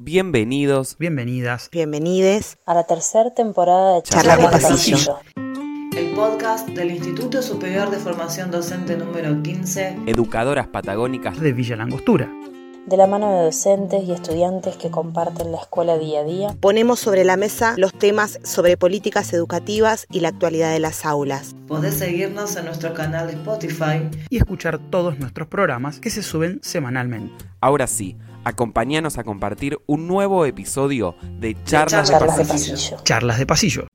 Bienvenidos, Bienvenidas. Bienvenides a la tercera temporada de Charlas de. Pasillo. El podcast del Instituto Superior de Formación Docente número 15. educadoras patagónicas de Villa Langostura. De la mano de docentes y estudiantes que comparten la escuela día a día, ponemos sobre la mesa los temas sobre políticas educativas y la actualidad de las aulas. Podés seguirnos en nuestro canal de Spotify. Y escuchar todos nuestros programas que se suben semanalmente. Ahora sí, acompáñanos a compartir un nuevo episodio de Charlas, Charlas de Charlas de Pasillo. Pasillo. Charlas de pasillo.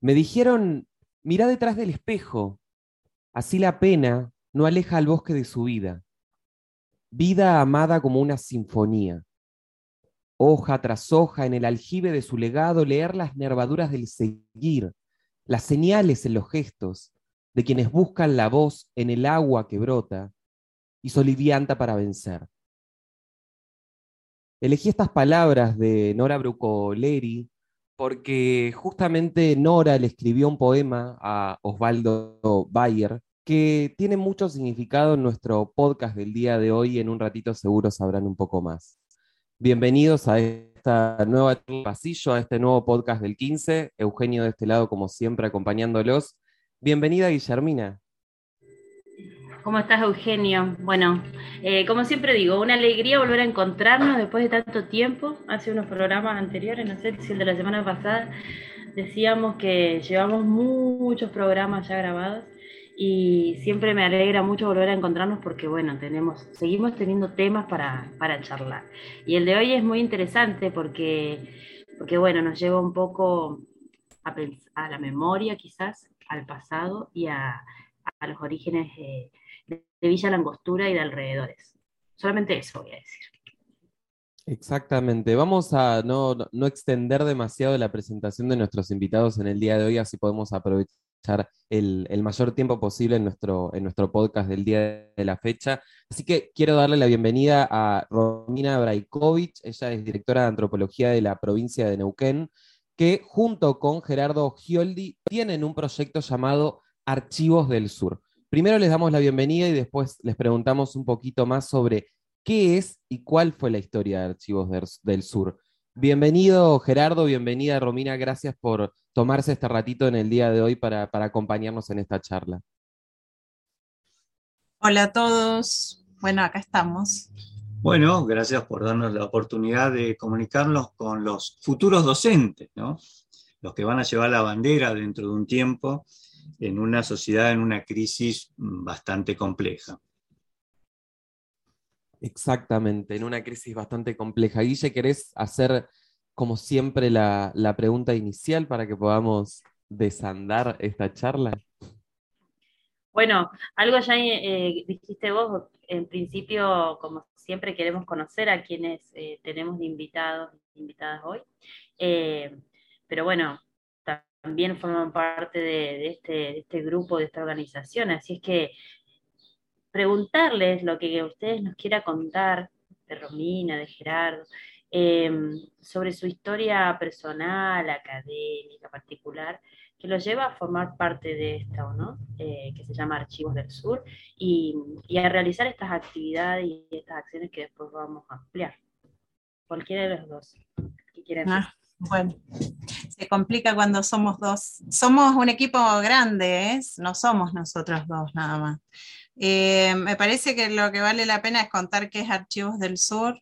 Me dijeron, mirá detrás del espejo, así la pena no aleja al bosque de su vida. Vida amada como una sinfonía. Hoja tras hoja en el aljibe de su legado, leer las nervaduras del seguir, las señales en los gestos de quienes buscan la voz en el agua que brota y solivianta para vencer. Elegí estas palabras de Nora Brucoleri porque justamente Nora le escribió un poema a Osvaldo Bayer que tiene mucho significado en nuestro podcast del día de hoy. En un ratito seguro sabrán un poco más. Bienvenidos a esta nueva pasillo, a este nuevo podcast del 15. Eugenio de este lado, como siempre, acompañándolos. Bienvenida, Guillermina. ¿Cómo estás, Eugenio? Bueno, eh, como siempre digo, una alegría volver a encontrarnos después de tanto tiempo. Hace unos programas anteriores, no sé si el de la semana pasada, decíamos que llevamos muchos programas ya grabados y siempre me alegra mucho volver a encontrarnos porque, bueno, tenemos, seguimos teniendo temas para, para charlar. Y el de hoy es muy interesante porque, porque bueno, nos lleva un poco a, la memoria quizás, al pasado y a, a los orígenes eh, de, Villa Langostura y de alrededores. Solamente eso voy a decir. Exactamente. Vamos a no, no- no extender demasiado la presentación de nuestros invitados en el día de hoy, así podemos aprovechar el, el mayor tiempo posible en nuestro, en nuestro podcast del día de la fecha. Así que quiero darle la bienvenida a Romina Braikovich. Ella es directora de antropología de la provincia de Neuquén, que junto con Gerardo Gioldi tienen un proyecto llamado Archivos del Sur. Primero les damos la bienvenida y después les preguntamos un poquito más sobre qué es y cuál fue la historia de Archivos del, Sur. Bienvenido Gerardo, bienvenida Romina, gracias por tomarse este ratito en el día de hoy para, para acompañarnos en esta charla. Hola a todos. Bueno, acá estamos. Bueno, gracias por darnos la oportunidad de comunicarnos con los futuros docentes, ¿no? Los que van a llevar la bandera dentro de un tiempo en una sociedad en una crisis mm, bastante compleja. Exactamente, en una crisis bastante compleja. Guille, ¿querés hacer como siempre la, la pregunta inicial para que podamos desandar esta charla? Bueno, algo ya eh, dijiste vos, en principio, como siempre, queremos conocer a quienes eh, tenemos de invitados invitadas hoy. Eh, pero bueno, también forman parte de, de este, de este grupo, de esta organización, así es que preguntarles lo que ustedes nos quiera contar de Romina, de Gerardo, eh, sobre su historia personal, académica, particular, que los lleva a formar parte de esta, ¿no? Eh, que se llama Archivos del Sur, y, y, a realizar estas actividades y estas acciones que después vamos a ampliar. Cualquiera de los dos. ¿Qué quieren ah, bueno, se complica cuando somos dos. Somos un equipo grande, ¿eh? no somos nosotros dos nada más. Eh, me parece que lo que vale la pena es contar qué es Archivos del Sur.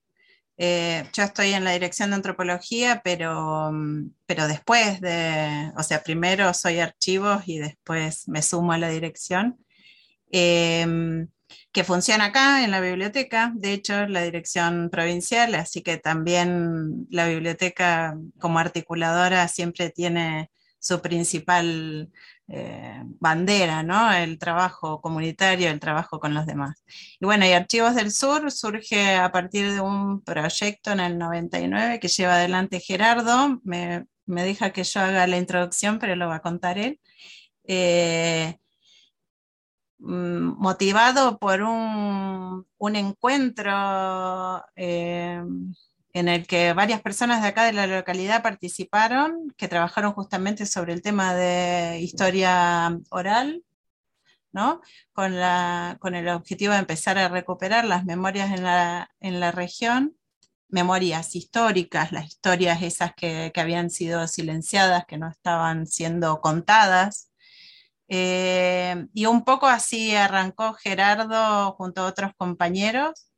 Eh, yo estoy en la dirección de antropología, pero, pero después de, o sea, primero soy archivos y después me sumo a la dirección, eh, que funciona acá en la biblioteca, de hecho, la dirección provincial, así que también la biblioteca como articuladora siempre tiene su principal eh, bandera, ¿no? El trabajo comunitario, el trabajo con los demás. Y bueno, y Archivos del Sur surge a partir de un proyecto en el 99 que lleva adelante Gerardo, me, me deja que yo haga la introducción, pero lo va a contar él. Eh, motivado por un, un encuentro eh, en el que varias personas de acá de la localidad participaron, que trabajaron justamente sobre el tema de historia oral, ¿no? Con, la, con el objetivo de empezar a recuperar las memorias en la, en la región memorias históricas, las historias esas que, habían sido silenciadas, que no estaban siendo contadas. Eh, y un poco así arrancó Gerardo junto a otros compañeros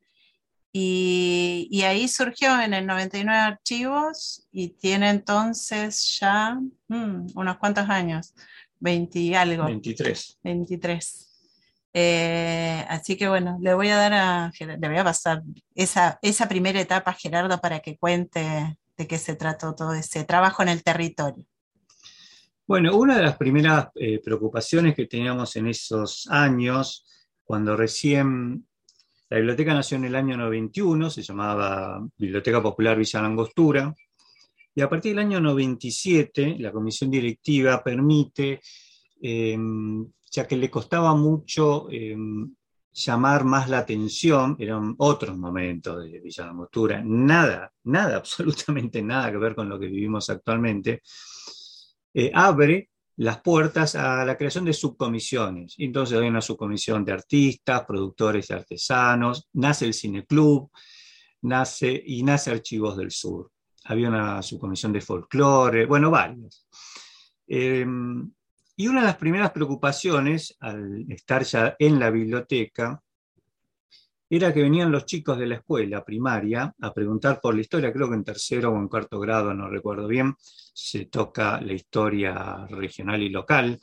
y, ahí surgió en el 99 archivos y tiene entonces ya mm, unos cuantos años, 20 y algo. 23. 23. Eh, así que bueno, le voy a dar a le voy a pasar esa, esa primera etapa a Gerardo para que cuente de qué se trató todo ese trabajo en el territorio. Bueno, una de las primeras eh, preocupaciones que teníamos en esos años, cuando recién la biblioteca nació en el año 91, se llamaba Biblioteca Popular Villa Langostura, y a partir del año 97 la comisión directiva permite em, ya que le costaba mucho em, llamar más la atención, eran otros momentos de Villa Langostura, nada, nada, absolutamente nada que ver con lo que vivimos actualmente, eh, abre las puertas a la creación de subcomisiones. Entonces hay una subcomisión de artistas, productores y artesanos, nace el cineclub, nace y nace Archivos del Sur. Había una subcomisión de folclore, bueno, varios. Em, y una de las primeras preocupaciones al estar ya en la biblioteca era que venían los chicos de la escuela primaria a preguntar por la historia, creo que en tercero o en cuarto grado, no recuerdo bien, se toca la historia regional y local,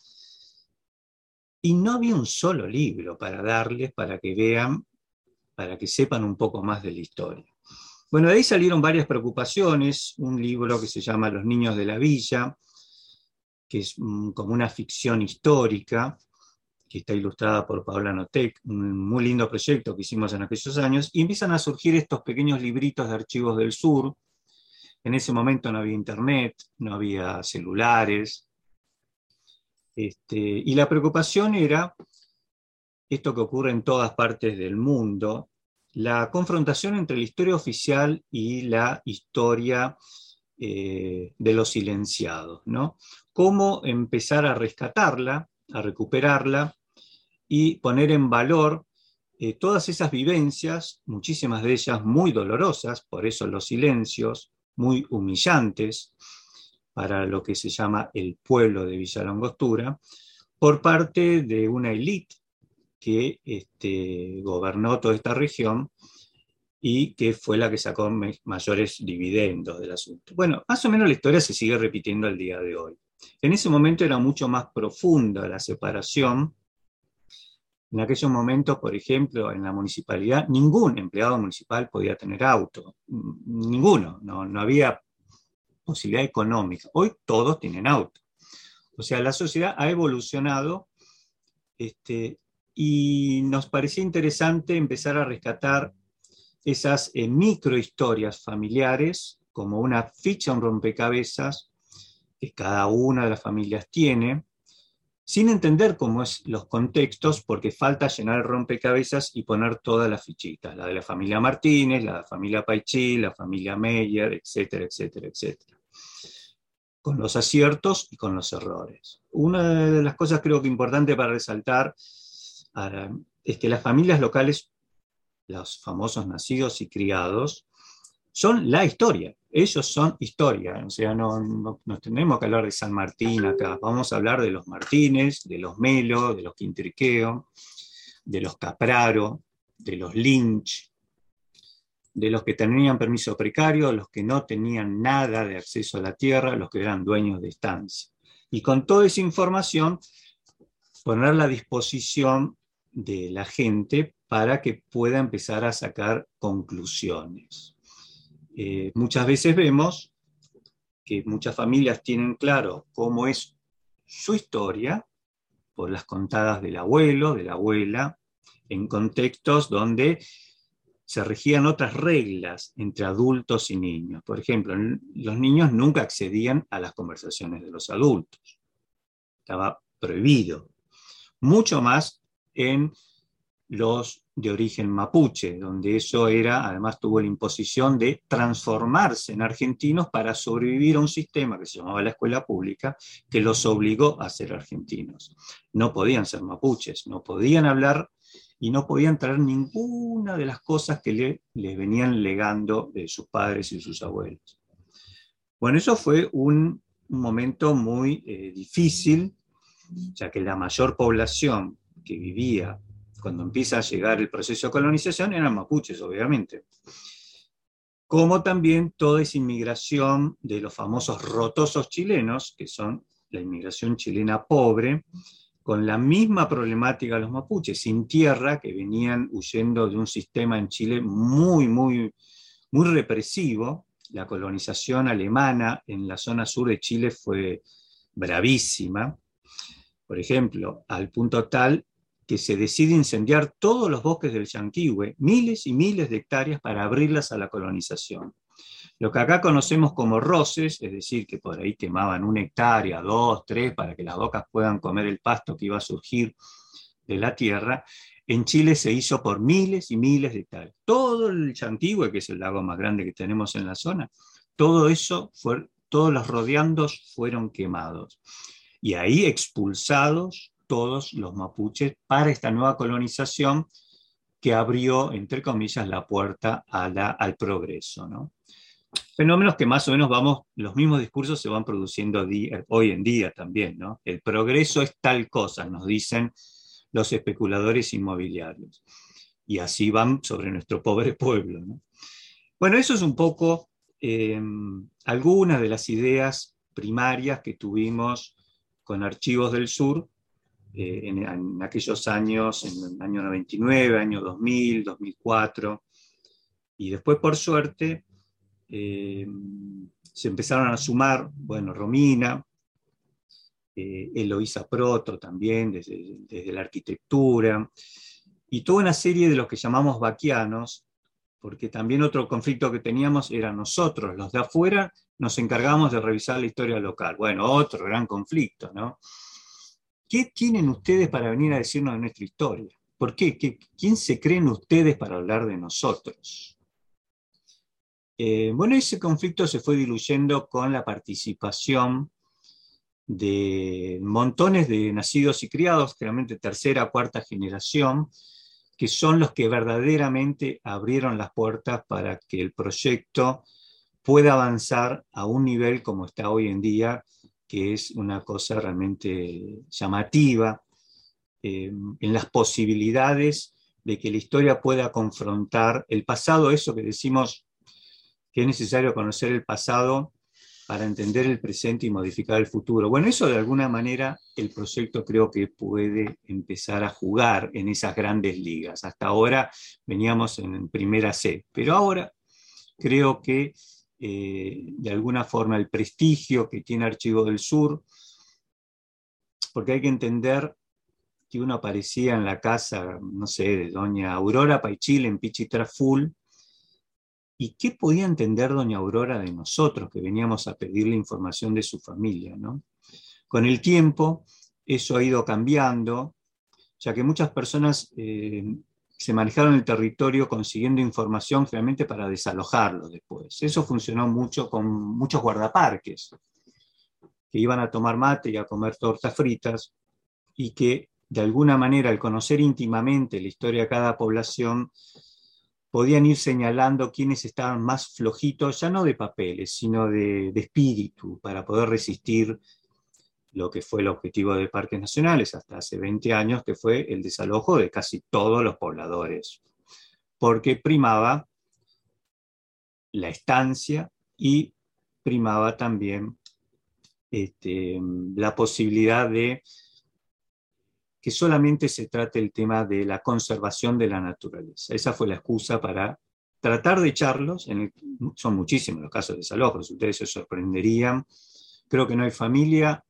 y no había un solo libro para darles, para que vean, para que sepan un poco más de la historia. Bueno, de ahí salieron varias preocupaciones, un libro que se llama Los niños de la villa, que es como una ficción histórica, que está ilustrada por Paola Notek, un muy lindo proyecto que hicimos en aquellos años, y empiezan a surgir estos pequeños libritos de archivos del sur. En ese momento no había internet, no había celulares, este, y la preocupación era esto que ocurre en todas partes del mundo, la confrontación entre la historia oficial y la historia eh, de los silenciados, ¿no? Cómo empezar a rescatarla, a recuperarla y poner en valor eh, todas esas vivencias, muchísimas de ellas muy dolorosas, por eso los silencios, muy humillantes para lo que se llama el pueblo de Villa Langostura, por parte de una élite que este, gobernó toda esta región y que fue la que sacó mayores dividendos del asunto. Bueno, más o menos la historia se sigue repitiendo al día de hoy. En ese momento era mucho más profunda la separación. En aquellos momentos, por ejemplo, en la municipalidad, ningún empleado municipal podía tener auto, ninguno, no, había posibilidad económica. Hoy todos tienen auto. O sea, la sociedad ha evolucionado este, y nos parecía interesante empezar a rescatar esas eh, microhistorias familiares como una ficha, un rompecabezas que cada una de las familias tiene, sin entender cómo es los contextos, porque falta llenar el rompecabezas y poner todas las fichitas, la de la familia Martínez, la de la familia Paichi, la familia Meyer, etcétera, etcétera, etcétera, con los aciertos y con los errores. Una de las cosas creo que importante para resaltar es que las familias locales los famosos nacidos y criados, son la historia. Ellos son historia. O sea, no, tenemos que hablar de San Martín acá. Vamos a hablar de los Martínez, de los Melo, de los Quintriqueo, de los Capraro, de los Lynch, de los que tenían permiso precario, los que no tenían nada de acceso a la tierra, los que eran dueños de estancia. Y con toda esa información, ponerla a disposición de la gente para que pueda empezar a sacar conclusiones. Eh, muchas veces vemos que muchas familias tienen claro cómo es su historia por las contadas del abuelo, de la abuela, en contextos donde se regían otras reglas entre adultos y niños. Por ejemplo, los niños nunca accedían a las conversaciones de los adultos. Estaba prohibido. Mucho más en los de origen mapuche, donde eso era, además tuvo la imposición de transformarse en argentinos para sobrevivir a un sistema que se llamaba la escuela pública, que los obligó a ser argentinos. No podían ser mapuches, no podían hablar y no podían traer ninguna de las cosas que le, les venían legando de sus padres y sus abuelos. Bueno, eso fue un, momento muy eh, difícil, ya que la mayor población que vivía cuando empieza a llegar el proceso de colonización eran mapuches, obviamente. Como también toda esa inmigración de los famosos rotosos chilenos, que son la inmigración chilena pobre, con la misma problemática los mapuches, sin tierra, que venían huyendo de un sistema en Chile muy, muy, muy represivo. La colonización alemana en la zona sur de Chile fue bravísima. Por ejemplo, al punto tal que se decide incendiar todos los bosques del Yanquihue, miles y miles de hectáreas para abrirlas a la colonización. Lo que acá conocemos como roces, es decir, que por ahí quemaban una hectárea, dos, tres, para que las bocas puedan comer el pasto que iba a surgir de la tierra, en Chile se hizo por miles y miles de hectáreas. Todo el Chantigüe, que es el lago más grande que tenemos en la zona, todo eso, fue, todos los rodeandos fueron quemados. Y ahí expulsados todos los mapuches para esta nueva colonización que abrió, entre comillas, la puerta a al progreso. ¿no? fenómenos que más o menos vamos, los mismos discursos se van produciendo hoy en día también. El progreso es tal cosa, nos dicen los especuladores inmobiliarios. Y así van sobre nuestro pobre pueblo, Bueno, eso es un poco em, algunas de las ideas primarias que tuvimos con Archivos del Sur eh, en, aquellos años, en el año 99, año 2000, 2004. Y después, por suerte, eh, se empezaron a sumar, bueno, Romina, eh, Proto también, desde, la arquitectura, y toda una serie de los que llamamos vaquianos, porque también otro conflicto que teníamos era nosotros, los de afuera, nos encargamos de revisar la historia local. Bueno, otro gran conflicto, ¿no? ¿Qué tienen ustedes para venir a decirnos de nuestra historia? ¿Por qué? ¿Quién se creen ustedes para hablar de nosotros? Eh, bueno, ese conflicto se fue diluyendo con la participación de montones de nacidos y criados, generalmente tercera, cuarta generación, que son los que verdaderamente abrieron las puertas para que el proyecto pueda avanzar a un nivel como está hoy en día, que es una cosa realmente llamativa eh, en las posibilidades de que la historia pueda confrontar el pasado, eso que decimos que es necesario conocer el pasado para entender el presente y modificar el futuro. Bueno, eso de alguna manera el proyecto creo que puede empezar a jugar en esas grandes ligas. Hasta ahora veníamos en primera C, pero ahora creo que eh, de alguna forma el prestigio que tiene Archivo del Sur, porque hay que entender que uno aparecía en la casa, no sé, de doña Aurora Paichil en Pichitraful, ¿Y qué podía entender doña Aurora de nosotros que veníamos a pedirle información de su familia? ¿no? Con el tiempo, eso ha ido cambiando, ya que muchas personas eh, se manejaron el territorio consiguiendo información realmente para desalojarlo después. Eso funcionó mucho con muchos guardaparques, que iban a tomar mate y a comer tortas fritas, y que de alguna manera al conocer íntimamente la historia de cada población, podían ir señalando quiénes estaban más flojitos, ya no de papeles, sino de, espíritu, para poder resistir lo que fue el objetivo de parques nacionales hasta hace 20 años, que fue el desalojo de casi todos los pobladores, porque primaba la estancia y primaba también este, la posibilidad de que solamente se trate el tema de la conservación de la naturaleza. Esa fue la excusa para tratar de echarlos, son muchísimos los casos de desalojos, ustedes se sorprenderían. Creo que no hay familia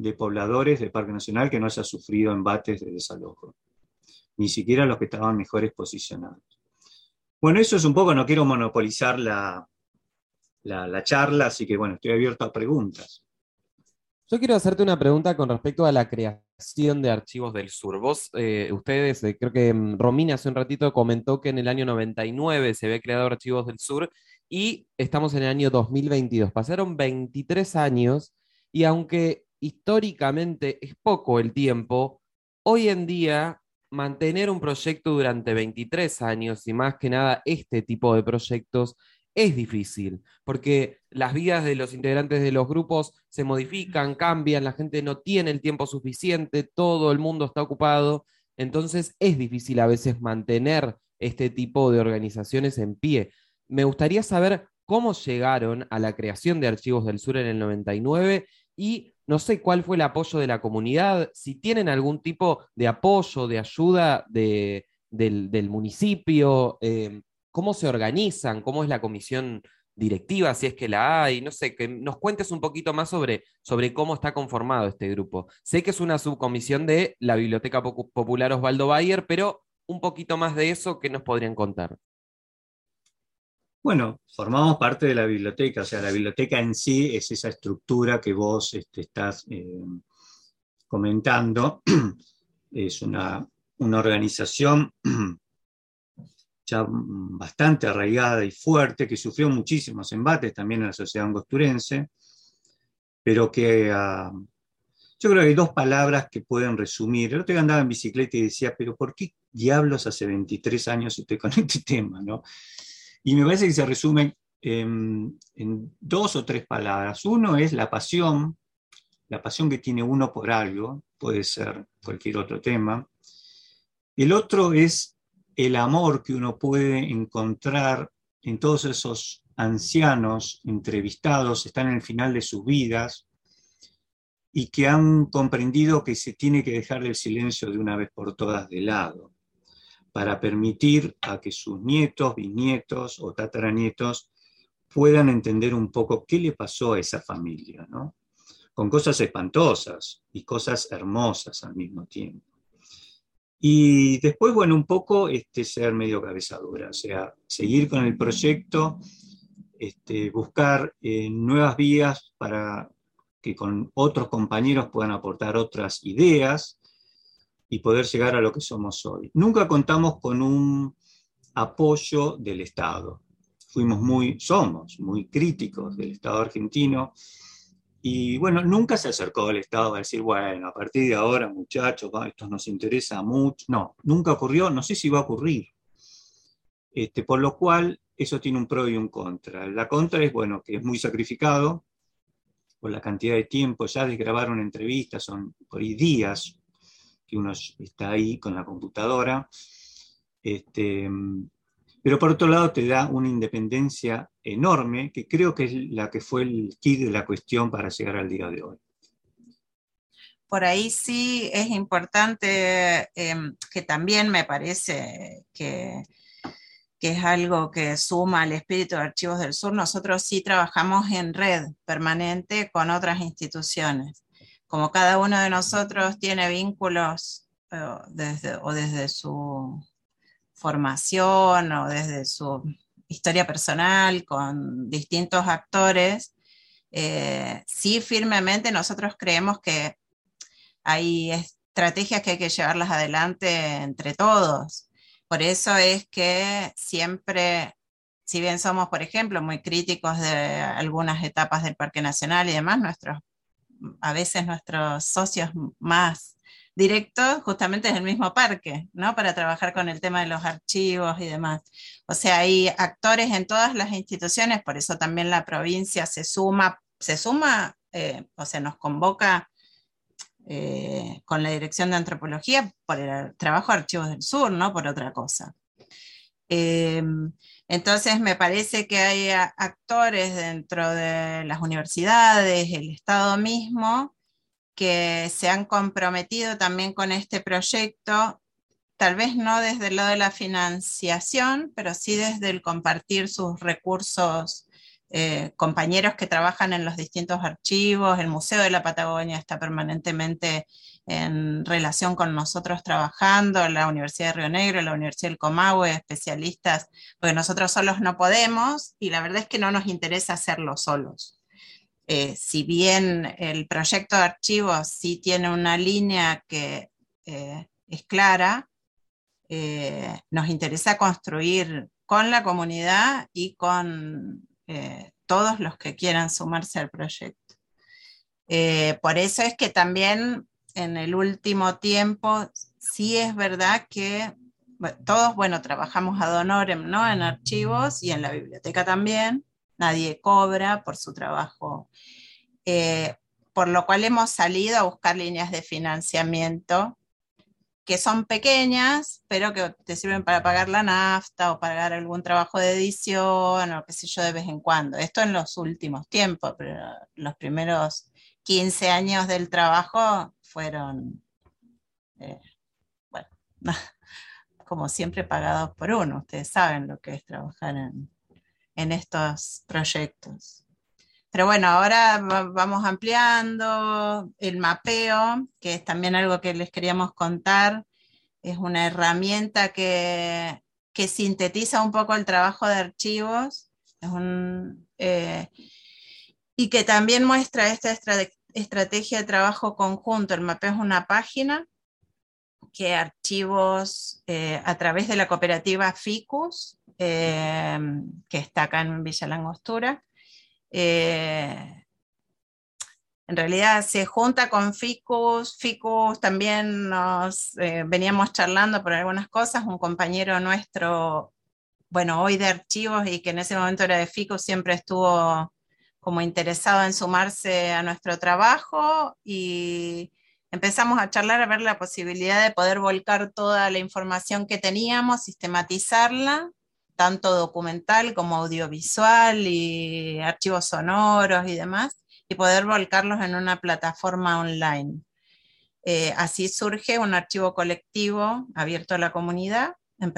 de pobladores de Parque Nacional que no haya sufrido embates de desalojo, ni siquiera los que estaban mejores posicionados. Bueno, eso es un poco, no quiero monopolizar la, la, la charla, así que bueno, estoy abierto a preguntas. Yo quiero hacerte una pregunta con respecto a la creación de Archivos del Sur. Vos, eh, ustedes, eh, creo que mm, Romina hace un ratito comentó que en el año 99 se había creado Archivos del Sur y estamos en el año 2022. Pasaron 23 años y aunque históricamente es poco el tiempo, hoy en día mantener un proyecto durante 23 años y más que nada este tipo de proyectos es difícil, porque las vidas de los integrantes de los grupos se modifican, cambian, la gente no tiene el tiempo suficiente, todo el mundo está ocupado, entonces es difícil a veces mantener este tipo de organizaciones en pie. Me gustaría saber cómo llegaron a la creación de Archivos del Sur en el 99 y no sé cuál fue el apoyo de la comunidad, si tienen algún tipo de apoyo, de ayuda del, municipio, eh, cómo se organizan, cómo es la comisión directiva, si es que la hay, no sé, que nos cuentes un poquito más sobre, sobre cómo está conformado este grupo. Sé que es una subcomisión de la Biblioteca Popular Osvaldo Bayer, pero un poquito más de eso, ¿qué nos podrían contar? Bueno, formamos parte de la biblioteca, o sea, la biblioteca en sí es esa estructura que vos este, estás eh, comentando. Es una, organización ya bastante arraigada y fuerte, que sufrió muchísimos embates también en la sociedad angosturense, pero que ah, yo creo que hay dos palabras que pueden resumir. El otro día andaba en bicicleta y decía, pero ¿por qué diablos hace 23 años estoy con este tema? ¿no? Y me parece que se resume en, dos o tres palabras. Uno es la pasión, la pasión que tiene uno por algo, puede ser cualquier otro tema. El otro es el amor que uno puede encontrar en todos esos ancianos entrevistados, están en el final de sus vidas y que han comprendido que se tiene que dejar el silencio de una vez por todas de lado para permitir a que sus nietos, bisnietos o tataranietos puedan entender un poco qué le pasó a esa familia, ¿no? Con cosas espantosas y cosas hermosas al mismo tiempo. Y después, bueno, un poco este, ser medio cabezadura, o sea, seguir con el proyecto, este, buscar eh, nuevas vías para que con otros compañeros puedan aportar otras ideas, y poder llegar a lo que somos hoy. Nunca contamos con un apoyo del Estado. Fuimos muy, somos muy críticos del Estado argentino y bueno, nunca se acercó el Estado a decir, bueno, a partir de ahora, muchachos, esto nos interesa mucho. No, nunca ocurrió, no sé si va a ocurrir. Este, por lo cual, eso tiene un pro y un contra. La contra es, bueno, que es muy sacrificado por la cantidad de tiempo, ya de grabar una entrevista, son por ahí días, que uno está ahí con la computadora. Este, pero por otro lado te da una independencia enorme, que creo que es la que fue el kit de la cuestión para llegar al día de hoy. Por ahí sí es importante em, que también me parece que, que es algo que suma al espíritu de Archivos del Sur. Nosotros sí trabajamos en red permanente con otras instituciones como cada uno de nosotros tiene vínculos eh, desde, o desde su formación o desde su historia personal con distintos actores, eh, sí firmemente nosotros creemos que hay estrategias que hay que llevarlas adelante entre todos. Por eso es que siempre, si bien somos, por ejemplo, muy críticos de algunas etapas del Parque Nacional y demás, nuestros a veces nuestros socios más directos justamente es el mismo parque, ¿no? Para trabajar con el tema de los archivos y demás. O sea, hay actores en todas las instituciones, por eso también la provincia se suma, se suma, eh, o sea, nos convoca eh, con la Dirección de Antropología por el trabajo de Archivos del Sur, no por otra cosa. Eh, entonces me parece que hay actores dentro de las universidades, el Estado mismo, que se han comprometido también con este proyecto, tal vez no desde el lado de la financiación, pero sí desde el compartir sus recursos eh, compañeros que trabajan en los distintos archivos, el Museo de la Patagonia está permanentemente en relación con nosotros trabajando, la Universidad de Río Negro, la Universidad del Comahue, especialistas, porque nosotros solos no podemos y la verdad es que no nos interesa hacerlo solos. Eh, si bien el proyecto de archivos sí tiene una línea que eh, es clara, nos interesa construir con la comunidad y con eh, todos los que quieran sumarse al proyecto. Eh, por eso es que también en el último tiempo sí es verdad que todos, bueno, trabajamos ad honorem, ¿no? En archivos y en la biblioteca también. Nadie cobra por su trabajo. Eh, por lo cual hemos salido a buscar líneas de financiamiento que son pequeñas, pero que te sirven para pagar la nafta o pagar algún trabajo de edición o qué sé yo de vez en cuando. Esto en los últimos tiempos, pero los primeros 15 años del trabajo fueron, eh, bueno, como siempre pagados por uno. Ustedes saben lo que es trabajar en, en estos proyectos. Pero bueno, ahora vamos ampliando el mapeo, que es también algo que les queríamos contar. Es una herramienta que, sintetiza un poco el trabajo de archivos eh, y que también muestra esta estrategia de trabajo conjunto. El mapeo es una página que archivos eh, a través de la cooperativa FICUS, eh, que está acá en Villa Langostura, eh, en realidad se junta con Ficus, Ficus también nos veníamos charlando por algunas cosas, un compañero nuestro, bueno, hoy de archivos y que en ese momento era de Ficus, siempre estuvo como interesado en sumarse a nuestro trabajo y empezamos a charlar a ver la posibilidad de poder volcar toda la información que teníamos, sistematizarla tanto documental como audiovisual y archivos sonoros y demás, y poder volcarlos en una plataforma online. Eh, así surge un archivo colectivo abierto a la comunidad en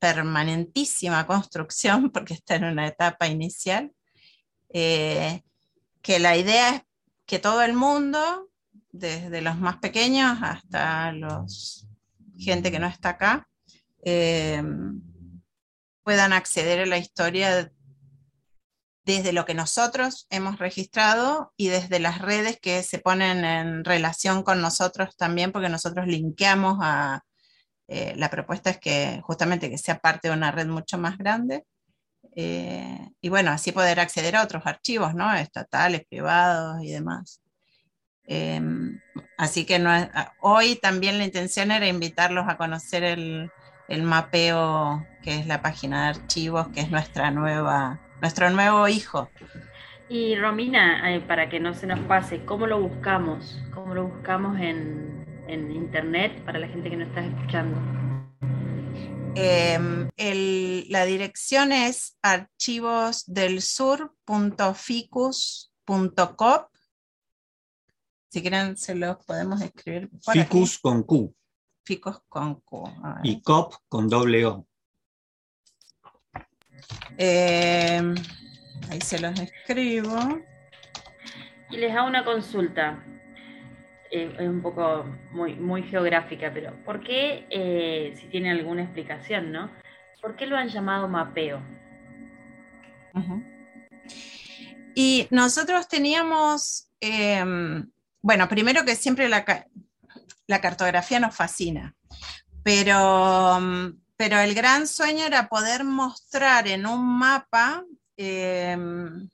permanentísima construcción, porque está en una etapa inicial, eh, que la idea es que todo el mundo, desde los más pequeños hasta los gente que no está acá, eh, puedan acceder a la historia desde lo que nosotros hemos registrado y desde las redes que se ponen en relación con nosotros también, porque nosotros linkeamos a, eh, la propuesta es que justamente que sea parte de una red mucho más grande. Eh, y bueno, así poder acceder a otros archivos, ¿no? Estatales, privados y demás. Em, así que no hoy también la intención era invitarlos a conocer el, el mapeo, que es la página de archivos, que es nuestra nueva, nuestro nuevo hijo. Y Romina, eh, para que no se nos pase, ¿cómo lo buscamos? ¿Cómo lo buscamos en, internet para la gente que nos está escuchando? Em, la dirección es archivosdelsur.ficus.cop. Si quieren, se los podemos escribir. Ficus con Q. Ficos con Q. Y COP con doble O. Eh, ahí se los escribo. Y les hago una consulta. Es un poco muy, muy geográfica, pero ¿por qué, eh, si tiene alguna explicación, ¿no? ¿Por qué lo han llamado mapeo? Y nosotros teníamos, bueno, primero que siempre la, la cartografía nos fascina, pero, pero el gran sueño era poder mostrar en un mapa em,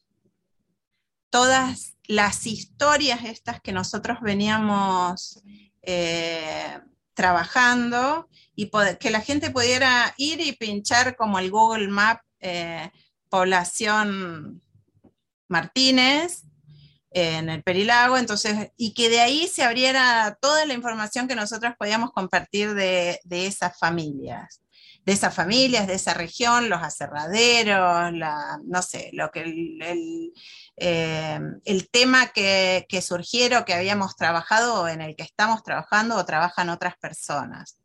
todas las historias estas que nosotros veníamos eh, trabajando y que la gente pudiera ir y pinchar como el Google Map eh, población Martínez en el Perilago, entonces, y que de ahí se abriera toda la información que nosotros podíamos compartir de, esas familias, de esas familias, de esa región, los aserraderos, no sé, lo que el, eh, tema que, que que habíamos trabajado, en el que estamos trabajando o trabajan otras personas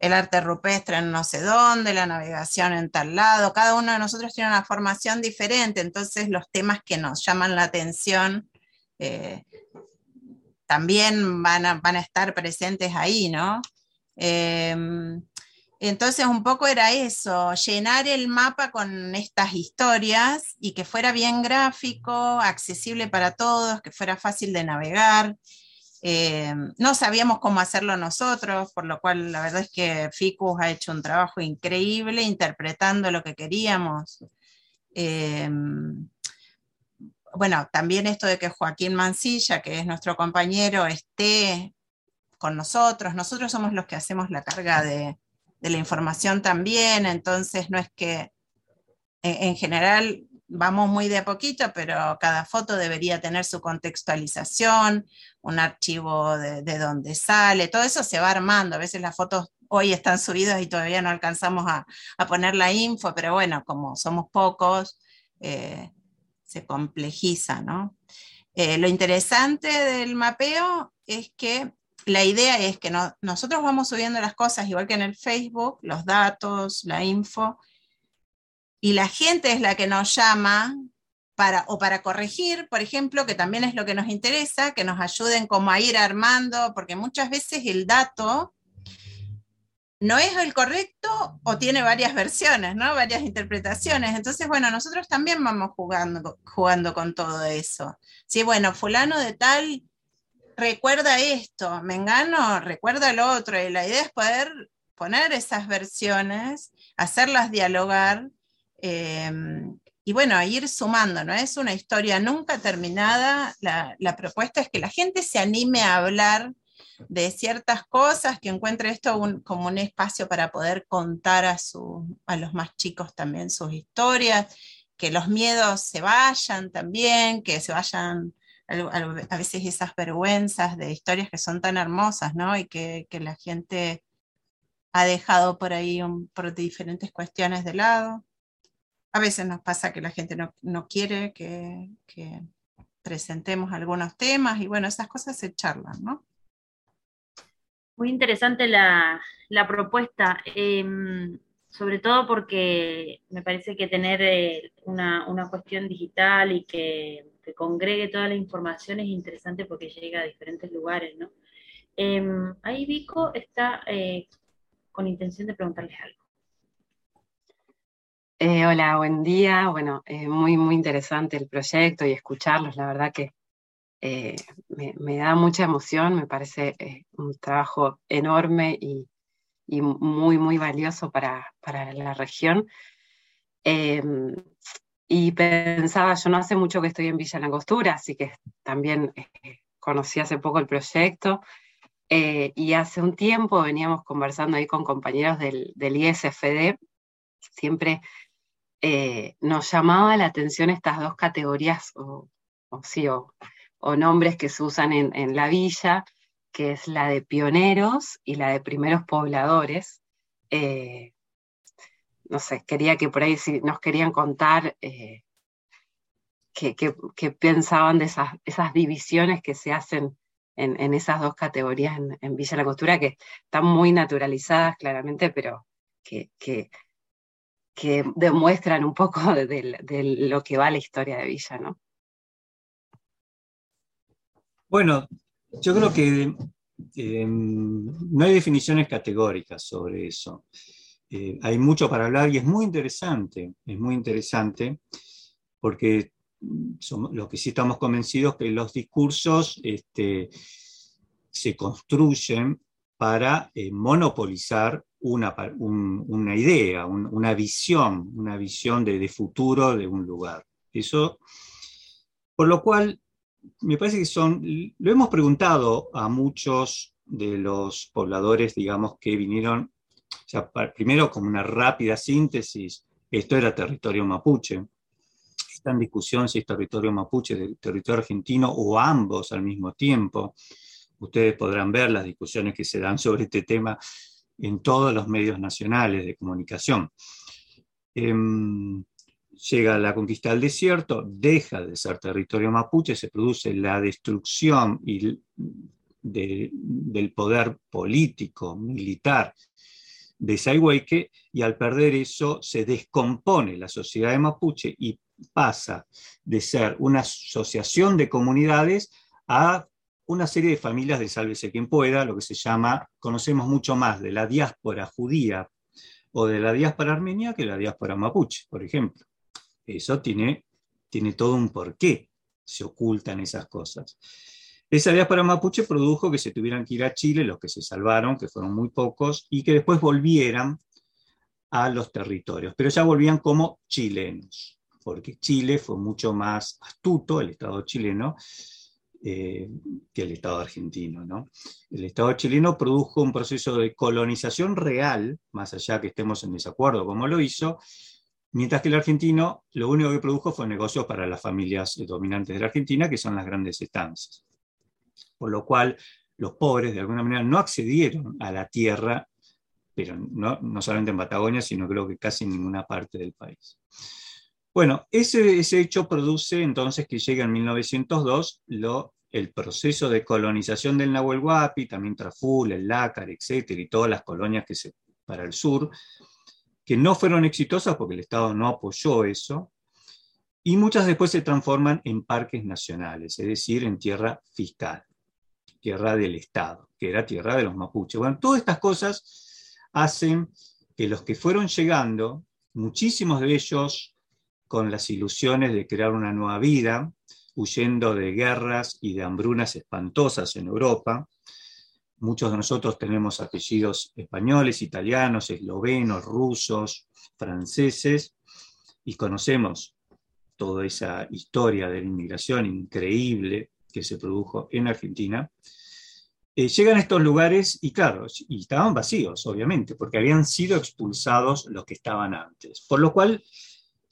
el arte rupestre en no sé dónde, la navegación en tal lado, cada uno de nosotros tiene una formación diferente, entonces los temas que nos llaman la atención eh, también van a, van a, estar presentes ahí, ¿no? Em, entonces un poco era eso, llenar el mapa con estas historias y que fuera bien gráfico, accesible para todos, que fuera fácil de navegar. Em, no sabíamos cómo hacerlo nosotros, por lo cual la verdad es que Ficus ha hecho un trabajo increíble interpretando lo que queríamos. Em, bueno, también esto de que Joaquín Mancilla, que es nuestro compañero, esté con nosotros, nosotros somos los que hacemos la carga de, la información también, entonces no es que en general vamos muy de a poquito, pero cada foto debería tener su contextualización, un archivo de, de donde sale, todo eso se va armando. A veces las fotos hoy están subidas y todavía no alcanzamos a, poner la info, pero bueno, como somos pocos, eh, se complejiza, ¿no? Eh, lo interesante del mapeo es que la idea es que nosotros vamos subiendo las cosas, igual que en el Facebook, los datos, la info, y la gente es la que nos llama para, o para corregir, por ejemplo, que también es lo que nos interesa, que nos ayuden como a ir armando, porque muchas veces el dato no es el correcto o tiene varias versiones, ¿no? Varias interpretaciones. Entonces, bueno, nosotros también vamos jugando, jugando con todo eso. Sí, bueno, fulano de tal recuerda esto, Mengano recuerda lo otro, y la idea es poder poner esas versiones, hacerlas dialogar Em, y bueno, ir sumando, no es una historia nunca terminada. La, propuesta es que la gente se anime a hablar de ciertas cosas, que encuentre esto como un espacio para poder contar a, a los más chicos también sus historias, que los miedos se vayan también, que se vayan a, veces esas vergüenzas de historias que son tan hermosas, ¿no? Y que, la gente ha dejado por ahí por diferentes cuestiones de lado. A veces nos pasa que la gente no, quiere que, presentemos algunos temas y bueno, esas cosas se charlan, ¿no? Muy interesante la, propuesta, em, sobre todo porque me parece que tener eh, una, cuestión digital y que, congregue toda la información es interesante porque llega a diferentes lugares, ¿no? Em, ahí Vico está eh, con intención de preguntarles algo. Eh, hola, buen día. Bueno, muy, muy interesante el proyecto y escucharlos. La verdad que eh, me, da mucha emoción, me parece un trabajo enorme y, muy, muy valioso para, la región. Em, y pensaba, yo no hace mucho que estoy en Villa Langostura, así que también conocí hace poco el proyecto. y hace un tiempo veníamos conversando ahí con compañeros del, ISFD, siempre eh, nos llamaba la atención estas dos categorías o, o, nombres que se usan en, la villa, que es la de pioneros y la de primeros pobladores. Eh, no sé, quería que por ahí nos querían contar eh, qué, pensaban de esas, esas, divisiones que se hacen en, esas dos categorías en, Villa La Costura, que están muy naturalizadas claramente, pero que, que que demuestran un poco de, lo que va la historia de Villa, ¿no? Bueno, yo creo que em, no hay definiciones categóricas sobre eso. Eh, hay mucho para hablar y es muy interesante, es muy interesante, porque somos, lo que sí estamos convencidos que los discursos este, se construyen para eh, monopolizar una, una idea, una visión, una visión de, futuro de un lugar. Eso, por lo cual, me parece que son, lo hemos preguntado a muchos de los pobladores, digamos, que vinieron, primero como una rápida síntesis, esto era territorio mapuche, está en discusión si es territorio mapuche, del territorio argentino o ambos al mismo tiempo. Ustedes podrán ver las discusiones que se dan sobre este tema en todos los medios nacionales de comunicación. Em, llega la conquista del desierto, deja de ser territorio mapuche, se produce la destrucción del poder político, militar de Saihueque, y al perder eso se descompone la sociedad de mapuche y pasa de ser una asociación de comunidades a una serie de familias de Sálvese quien pueda, lo que se llama, conocemos mucho más de la diáspora judía o de la diáspora armenia que la diáspora mapuche, por ejemplo. Eso tiene, tiene todo un porqué, se ocultan esas cosas. Esa diáspora mapuche produjo que se tuvieran que ir a Chile, los que se salvaron, que fueron muy pocos, y que después volvieran a los territorios, pero ya volvían como chilenos, porque Chile fue mucho más astuto, el Estado chileno, eh, que el Estado argentino. ¿no? El Estado chileno produjo un proceso de colonización real, más allá que estemos en desacuerdo como lo hizo, mientras que el argentino lo único que produjo fue negocios para las familias dominantes de la Argentina, que son las grandes estancias. Por lo cual los pobres de alguna manera no accedieron a la tierra, pero no, no solamente en Patagonia, sino creo que casi en ninguna parte del país. Bueno, ese, ese, hecho produce entonces que llega en 1902 lo, el proceso de colonización del Nahuel Huapi, también Traful, el Lácar, etcétera, y todas las colonias que se para el sur, que no fueron exitosas porque el Estado no apoyó eso, y muchas después se transforman en parques nacionales, es decir, en tierra fiscal, tierra del Estado, que era tierra de los mapuches. Bueno, todas estas cosas hacen que los que fueron llegando, muchísimos de ellos con las ilusiones de crear una nueva vida, huyendo de guerras y de hambrunas espantosas en Europa. Muchos de nosotros tenemos apellidos españoles, italianos, eslovenos, rusos, franceses, y conocemos toda esa historia de la inmigración increíble que se produjo en Argentina. Eh, llegan a estos lugares y claro, y estaban vacíos, obviamente, porque habían sido expulsados los que estaban antes. Por lo cual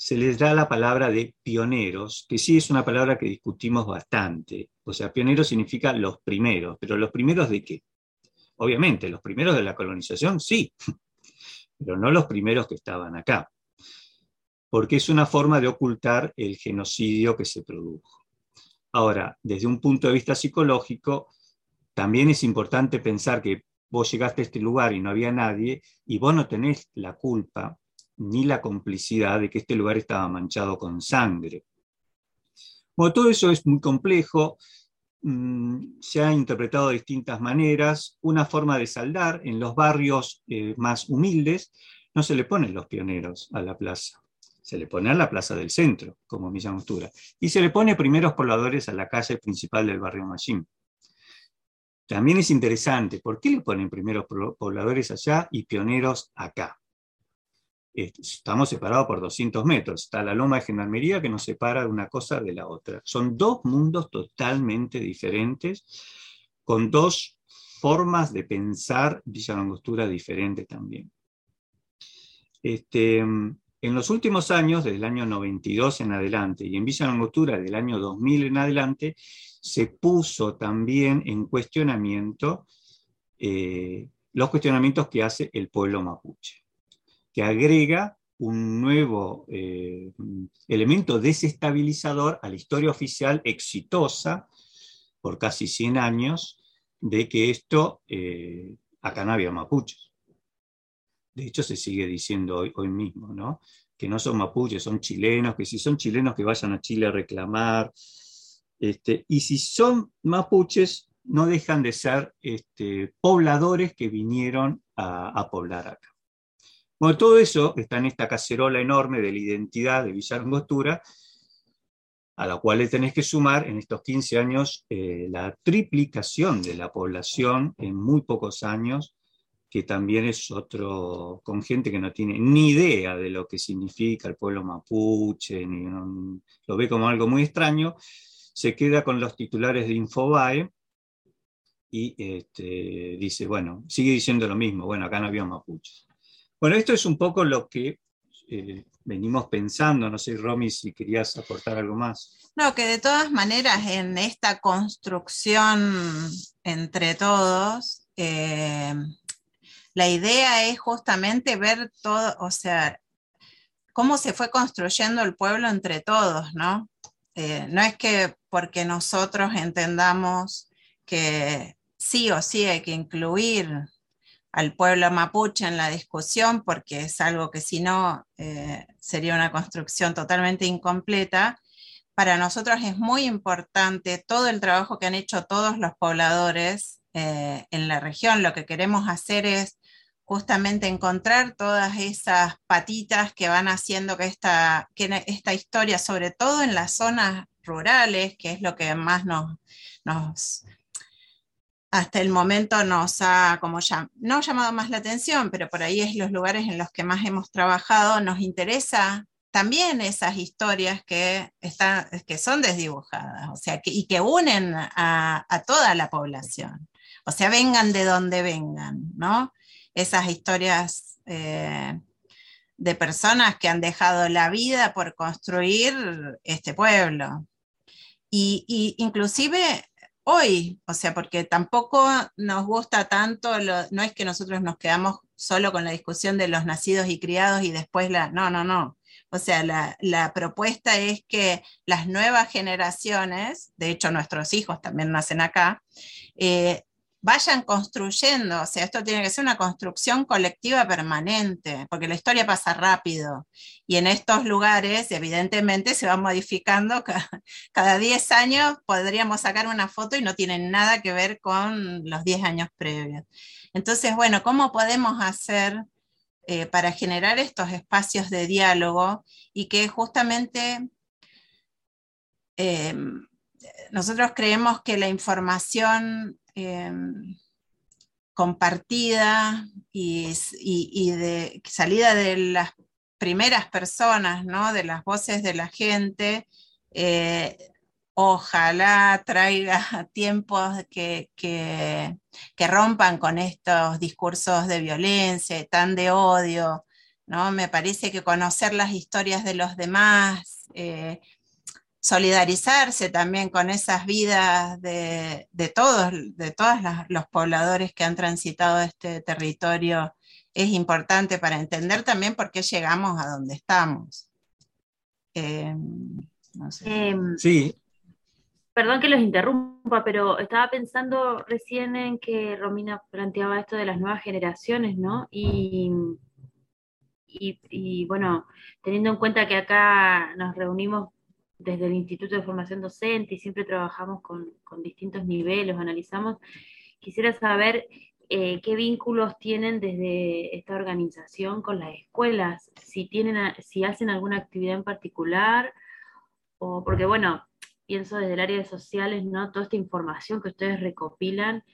se les da la palabra de pioneros, que sí es una palabra que discutimos bastante. O sea, pioneros significa los primeros, pero los primeros de qué? Obviamente, los primeros de la colonización, sí, pero no los primeros que estaban acá, porque es una forma de ocultar el genocidio que se produjo. Ahora, desde un punto de vista psicológico, también es importante pensar que vos llegaste a este lugar y no había nadie, y vos no tenés la culpa ni la complicidad de que este lugar estaba manchado con sangre. Bueno, todo eso es muy complejo, mm, se ha interpretado de distintas maneras. Una forma de saldar en los barrios eh, más humildes, no se le ponen los pioneros a la plaza, se le pone a la plaza del centro, como Milla Angostura, y se le pone primeros pobladores a la calle principal del barrio Machín. También es interesante, ¿por qué le ponen primeros pobladores allá y pioneros acá? estamos separados por 200 metros. Está la loma de Gendarmería que nos separa de una cosa de la otra. Son dos mundos totalmente diferentes, con dos formas de pensar Villa Langostura diferentes también. Este, en los últimos años, desde el año 92 en adelante, y en Villa Langostura del año 2000 en adelante, se puso también en cuestionamiento eh, los cuestionamientos que hace el pueblo mapuche que agrega un nuevo eh, elemento desestabilizador a la historia oficial exitosa por casi 100 años de que esto, eh, acá no había mapuches. De hecho, se sigue diciendo hoy, mismo, ¿no? que no son mapuches, son chilenos, que si son chilenos que vayan a Chile a reclamar, este, y si son mapuches, no dejan de ser este, pobladores que vinieron a poblar acá. Bueno, todo eso está en esta cacerola enorme de la identidad de Villa Angostura, a la cual le tenés que sumar en estos 15 años eh, la triplicación de la población en muy pocos años, que también es otro, con gente que no tiene ni idea de lo que significa el pueblo mapuche, ni, lo ve como algo muy extraño, se queda con los titulares de Infobae y este, dice, bueno, sigue diciendo lo mismo, bueno, acá no había mapuches. Bueno, esto es un poco lo que eh, venimos pensando. No sé, Romy, si querías aportar algo más. No, que de todas maneras en esta construcción entre todos, eh, la idea es justamente ver todo, o sea, cómo se fue construyendo el pueblo entre todos, ¿no? Eh, no es que porque nosotros entendamos que sí o sí hay que incluir al pueblo mapuche en la discusión, porque es algo que si no eh, sería una construcción totalmente incompleta. Para nosotros es muy importante todo el trabajo que han hecho todos los pobladores eh, en la región. Lo que queremos hacer es justamente encontrar todas esas patitas que van haciendo que esta, que esta historia, sobre todo en las zonas rurales, que es lo que más nos, nos, hasta el momento nos ha, como ya, no llamado más la atención, pero por ahí es los lugares en los que más hemos trabajado, nos interesa también esas historias que, están, que son desdibujadas, o sea, y que unen a, toda la población. O sea, vengan de donde vengan, ¿no? Esas historias eh, de personas que han dejado la vida por construir este pueblo. Y, inclusive hoy, o sea, porque tampoco nos gusta tanto, no es que nosotros nos quedamos solo con la discusión de los nacidos y criados y después la, no, no, no. O sea, la, propuesta es que las nuevas generaciones, de hecho nuestros hijos también nacen acá, eh, vayan construyendo, o sea, esto tiene que ser una construcción colectiva permanente, porque la historia pasa rápido y en estos lugares evidentemente se va modificando, cada, 10 años podríamos sacar una foto y no tiene nada que ver con los 10 años previos. Entonces, bueno, ¿cómo podemos hacer eh, para generar estos espacios de diálogo y que justamente... Eh, nosotros creemos que la información Em, compartida y, de salida de las primeras personas, ¿no? de las voces de la gente, eh, ojalá traiga tiempos que, que, rompan con estos discursos de violencia, tan de odio. ¿no? Me parece que conocer las historias de los demás, eh, solidarizarse también con esas vidas de, todos, de todos los pobladores que han transitado este territorio es importante para entender también por qué llegamos a donde estamos. Eh, em, sí. Perdón que los interrumpa, pero estaba pensando recién en que Romina planteaba esto de las nuevas generaciones, ¿no? Y, y, y bueno, teniendo en cuenta que acá nos reunimos desde el Instituto de Formación Docente y siempre trabajamos con, distintos niveles, analizamos. Quisiera saber eh, qué vínculos tienen desde esta organización con las escuelas, si, tienen, si hacen alguna actividad en particular, o porque bueno, pienso desde el área de sociales, ¿no? Toda esta información que ustedes recopilan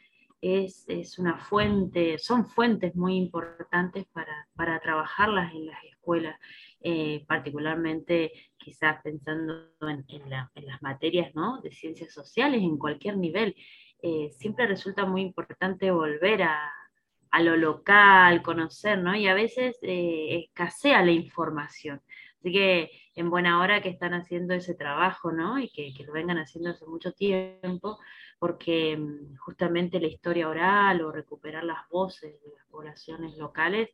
es, una fuente, son fuentes muy importantes para, para trabajarlas en las escuelas. Eh, particularmente quizás pensando en, las materias de ciencias sociales en cualquier nivel, eh, siempre resulta muy importante volver a, lo local, conocer, ¿no? Y a veces eh, escasea la información. Así que en buena hora que están haciendo ese trabajo, ¿no? Y que, lo vengan haciendo hace mucho tiempo, porque mm, justamente la historia oral o recuperar las voces de las poblaciones locales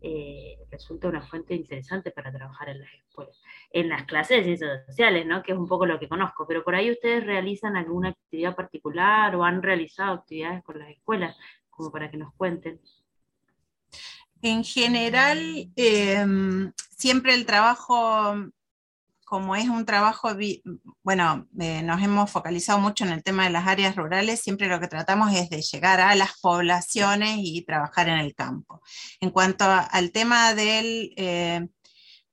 eh, resulta una fuente interesante para trabajar en las escuelas, en las clases de ciencias sociales, ¿no? que es un poco lo que conozco, pero por ahí ustedes realizan alguna actividad particular o han realizado actividades con las escuelas, como para que nos cuenten. En general, em, siempre el trabajo como es un trabajo, bueno, eh, nos hemos focalizado mucho en el tema de las áreas rurales, siempre lo que tratamos es de llegar a las poblaciones y trabajar en el campo. En cuanto al tema del eh,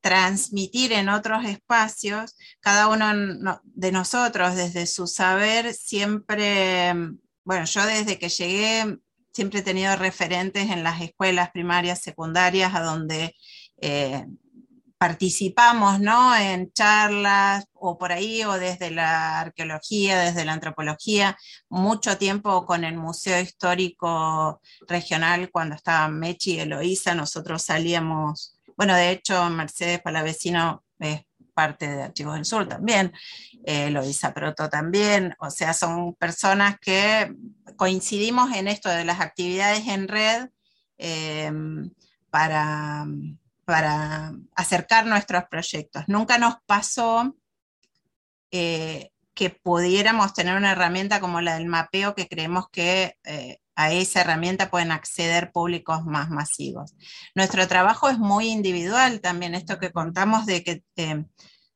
transmitir en otros espacios, cada uno de nosotros desde su saber siempre, bueno, yo desde que llegué siempre he tenido referentes en las escuelas primarias, secundarias, a donde... Eh, participamos ¿no? en charlas o por ahí, o desde la arqueología, desde la antropología, mucho tiempo con el Museo Histórico Regional cuando estaba Mechi y Eloísa, nosotros salíamos, bueno, de hecho Mercedes Palavecino es parte de Archivos del Sur también, eh, Eloísa Proto también, o sea, son personas que coincidimos en esto de las actividades en red eh, para para acercar nuestros proyectos. Nunca nos pasó eh, que pudiéramos tener una herramienta como la del mapeo, que creemos que eh, a esa herramienta pueden acceder públicos más masivos. Nuestro trabajo es muy individual también, esto que contamos de que eh,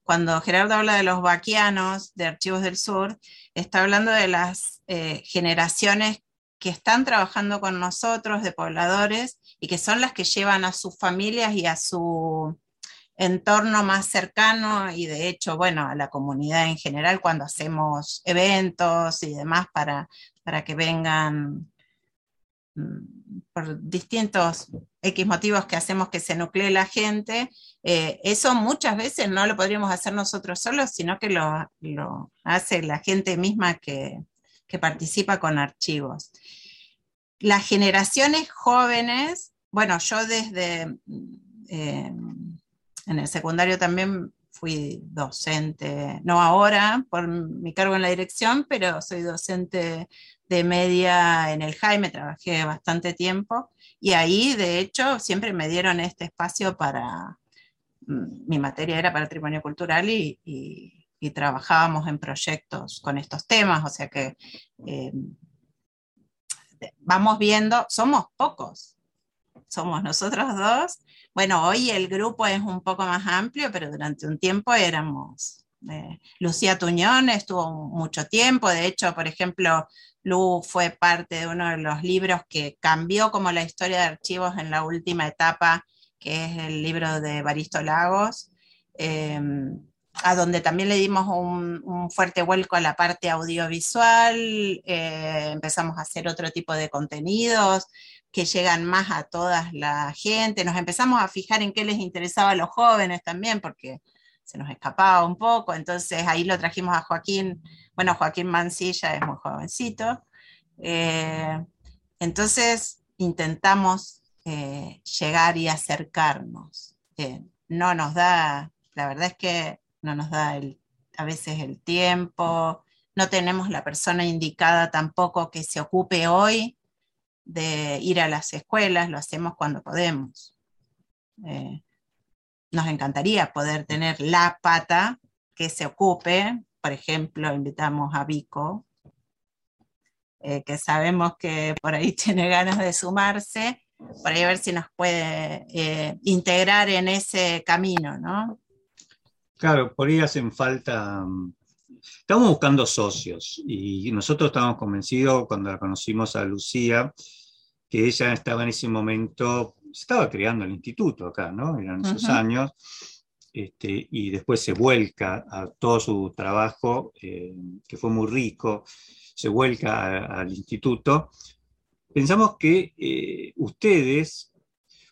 cuando Gerardo habla de los vaquianos de Archivos del Sur, está hablando de las generaciones que están trabajando con nosotros de pobladores y que son las que llevan a sus familias y a su entorno más cercano y de hecho, bueno, a la comunidad en general cuando hacemos eventos y demás para, para que vengan mm, por distintos X motivos que hacemos que se nuclee la gente, eh, eso muchas veces no lo podríamos hacer nosotros solos, sino que lo, hace la gente misma que, participa con archivos. Las generaciones jóvenes, bueno, yo desde eh, en el secundario también fui docente, no ahora por mi cargo en la dirección, pero soy docente de media en el Jaime, trabajé bastante tiempo y ahí de hecho siempre me dieron este espacio para, mm, mi materia era patrimonio cultural y, trabajábamos en proyectos con estos temas, o sea que eh, vamos viendo, somos pocos, somos nosotros dos bueno, hoy el grupo es un poco más amplio, pero durante un tiempo éramos. Eh, Lucía Tuñón estuvo mucho tiempo, de hecho, por ejemplo, Lu fue parte de uno de los libros que cambió como la historia de archivos en la última etapa, que es el libro de Baristo Lagos, em, a donde también le dimos un, fuerte vuelco a la parte audiovisual, eh, empezamos a hacer otro tipo de contenidos, que llegan más a toda la gente. Nos empezamos a fijar en qué les interesaba a los jóvenes también, porque se nos escapaba un poco. Entonces ahí lo trajimos a Joaquín. Bueno, Joaquín Mancilla es muy jovencito. Eh, entonces intentamos eh, llegar y acercarnos. No nos da, la verdad es que no nos da a veces el tiempo, no tenemos la persona indicada tampoco que se ocupe hoy de ir a las escuelas, lo hacemos cuando podemos. Eh, nos encantaría poder tener la pata que se ocupe, por ejemplo, invitamos a Vico, eh, que sabemos que por ahí tiene ganas de sumarse, por ahí a ver si nos puede eh, integrar en ese camino, ¿no? Claro, por ahí hacen falta mm, Estamos buscando socios y nosotros estamos convencidos cuando la conocimos a Lucía que ella estaba en ese momento, estaba creando el instituto acá, ¿no? Eran esos años, este, y después se vuelca a todo su trabajo, eh, que fue muy rico, se vuelca al instituto. Pensamos que eh, ustedes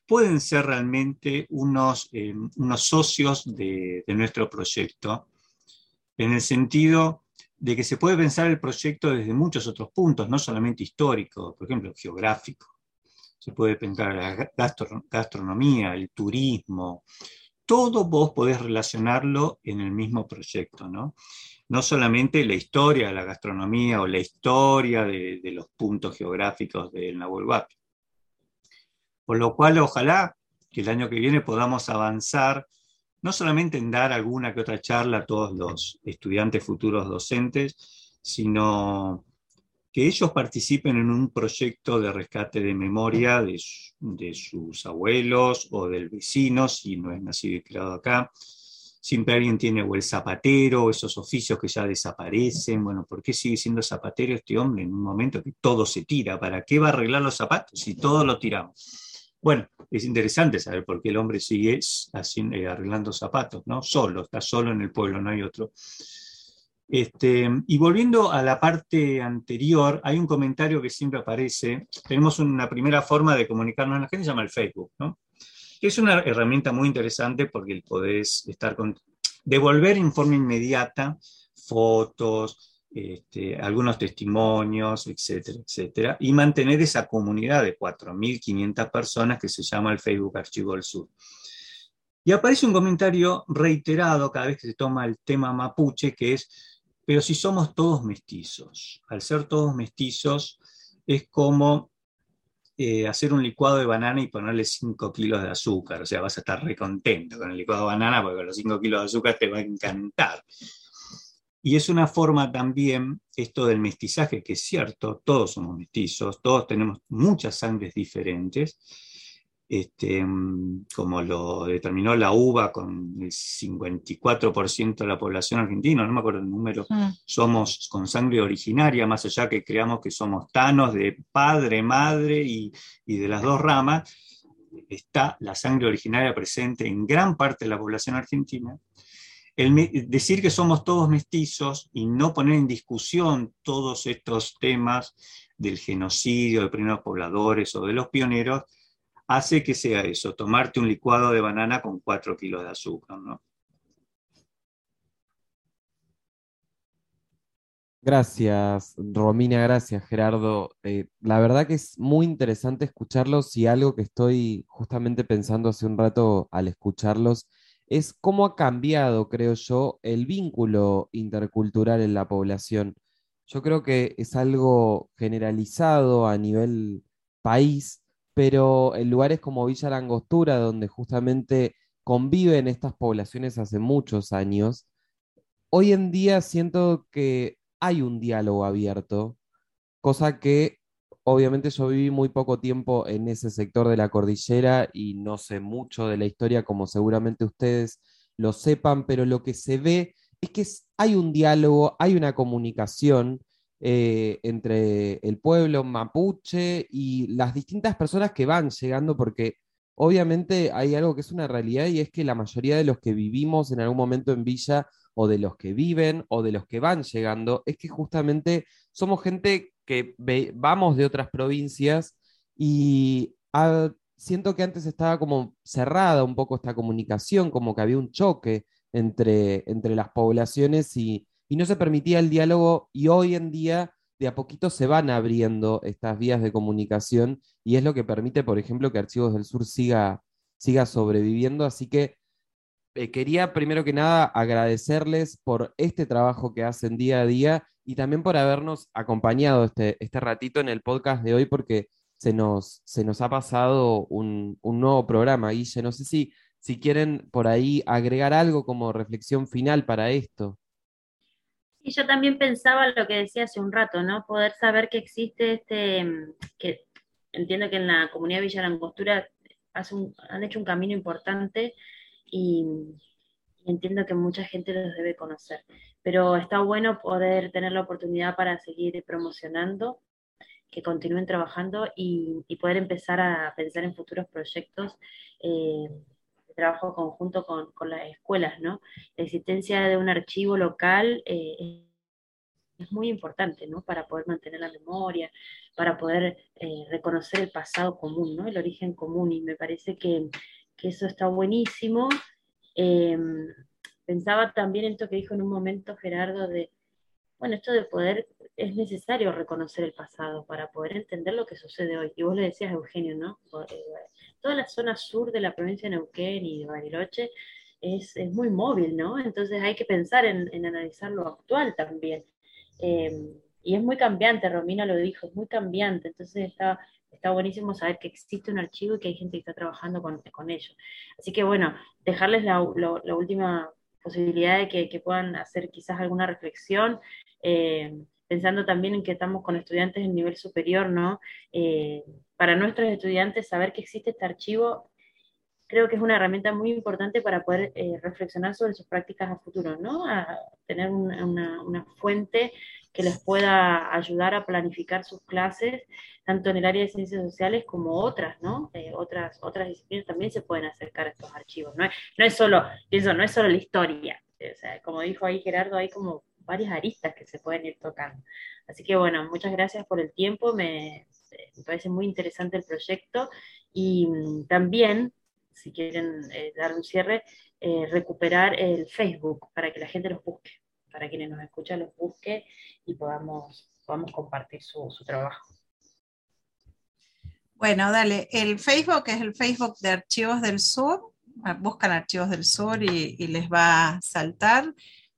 pueden ser realmente unos, eh, unos socios de, de nuestro proyecto, en el sentido de que se puede pensar el proyecto desde muchos otros puntos, no solamente histórico, por ejemplo, geográfico. Se puede pensar la gastronomía, el turismo. Todo vos podés relacionarlo en el mismo proyecto, ¿no? No solamente la historia de la gastronomía o la historia de, los puntos geográficos del Nahuel. Por lo cual, ojalá que el año que viene podamos avanzar no solamente en dar alguna que otra charla a todos los estudiantes futuros docentes, sino que ellos participen en un proyecto de rescate de memoria de, sus abuelos o del vecino, si no es nacido y criado acá. Siempre alguien tiene o el zapatero, esos oficios que ya desaparecen. Bueno, ¿por qué sigue siendo zapatero este hombre en un momento que todo se tira? ¿Para qué va a arreglar los zapatos si todo lo tiramos? Bueno, es interesante saber por qué el hombre sigue eh, arreglando zapatos, ¿no? Solo, está solo en el pueblo, no hay otro. Este, y volviendo a la parte anterior, hay un comentario que siempre aparece. Tenemos una primera forma de comunicarnos a la gente, se llama el Facebook, ¿no? es una herramienta muy interesante porque podés estar con, devolver en forma inmediata fotos, este, algunos testimonios, etcétera, etcétera, y mantener esa comunidad de 4.500 personas que se llama el Facebook Archivo del Sur. Y aparece un comentario reiterado cada vez que se toma el tema mapuche, que es, pero si somos todos mestizos, al ser todos mestizos, es como eh, hacer un licuado de banana y ponerle 5 kilos de azúcar, o sea, vas a estar recontento con el licuado de banana porque con los 5 kilos de azúcar te va a encantar. Y es una forma también, esto del mestizaje, que es cierto, todos somos mestizos, todos tenemos muchas sangres diferentes, este, como lo determinó la UBA con el 54% de la población argentina, no me acuerdo el número, mm. somos con sangre originaria, más allá que creamos que somos tanos de padre, madre y, y de las dos ramas, está la sangre originaria presente en gran parte de la población argentina el, decir que somos todos mestizos y no poner en discusión todos estos temas del genocidio de primeros pobladores o de los pioneros, hace que sea eso, tomarte un licuado de banana con 4 kilos de azúcar. ¿no? Gracias, Romina, gracias, Gerardo. Eh, la verdad que es muy interesante escucharlos y algo que estoy justamente pensando hace un rato al escucharlos es cómo ha cambiado, creo yo, el vínculo intercultural en la población. Yo creo que es algo generalizado a nivel país, pero en lugares como Villa Langostura, donde justamente conviven estas poblaciones hace muchos años, hoy en día siento que hay un diálogo abierto, cosa que obviamente yo viví muy poco tiempo en ese sector de la cordillera y no sé mucho de la historia como seguramente ustedes lo sepan, pero lo que se ve es que hay un diálogo, hay una comunicación eh, entre el pueblo mapuche y las distintas personas que van llegando, porque obviamente hay algo que es una realidad y es que la mayoría de los que vivimos en algún momento en Villa o de los que viven o de los que van llegando, es que justamente somos gente que vamos de otras provincias y siento que antes estaba como cerrada un poco esta comunicación, como que había un choque entre, entre las poblaciones y, y no se permitía el diálogo y hoy en día de a poquito se van abriendo estas vías de comunicación y es lo que permite, por ejemplo, que Archivos del Sur siga, siga sobreviviendo. Así que eh, quería primero que nada agradecerles por este trabajo que hacen día a día y también por habernos acompañado este, este ratito en el podcast de hoy porque se nos, se nos ha pasado un, nuevo programa. Guille, no sé si, si quieren por ahí agregar algo como reflexión final para esto. Y yo también pensaba lo que decía hace un rato, ¿no? Poder saber que existe este, que entiendo que en la comunidad Villa Langostura han hecho un camino importante y, entiendo que mucha gente los debe conocer. Pero está bueno poder tener la oportunidad para seguir promocionando, que continúen trabajando y, poder empezar a pensar en futuros proyectos eh, de trabajo conjunto con, las escuelas, ¿no? La existencia de un archivo local eh, es muy importante, ¿no? Para poder mantener la memoria, para poder eh, reconocer el pasado común, ¿no? El origen común. Y me parece que que eso está buenísimo. Em, pensaba también en esto que dijo en un momento Gerardo de, bueno, esto de poder, es necesario reconocer el pasado para poder entender lo que sucede hoy. Y vos le decías, Eugenio, ¿no? Eh, toda la zona sur de la provincia de Neuquén y de Bariloche es, es muy móvil, ¿no? Entonces hay que pensar en, analizar lo actual también. Em, y es muy cambiante, Romina lo dijo, es muy cambiante. Entonces está está buenísimo saber que existe un archivo y que hay gente que está trabajando con, con ello. Así que bueno, dejarles la, última posibilidad de que, puedan hacer quizás alguna reflexión, eh, pensando también en que estamos con estudiantes en nivel superior, ¿no? Eh, para nuestros estudiantes saber que existe este archivo creo que es una herramienta muy importante para poder eh, reflexionar sobre sus prácticas a futuro, ¿no? A tener una, una, fuente que les pueda ayudar a planificar sus clases, tanto en el área de ciencias sociales como otras, ¿no? Eh, otras, otras disciplinas también se pueden acercar a estos archivos. No es, no es solo, pienso, no es solo la historia. O sea, como dijo ahí Gerardo, hay como varias aristas que se pueden ir tocando. Así que bueno, muchas gracias por el tiempo, me, me parece muy interesante el proyecto y mm, también, si quieren eh, dar un cierre, eh, recuperar el Facebook para que la gente los busque para quienes nos escuchan los busque y podamos, podamos compartir su, trabajo. Bueno, dale, el Facebook es el Facebook de Archivos del Sur, ah, buscan Archivos del Sur y, les va a saltar.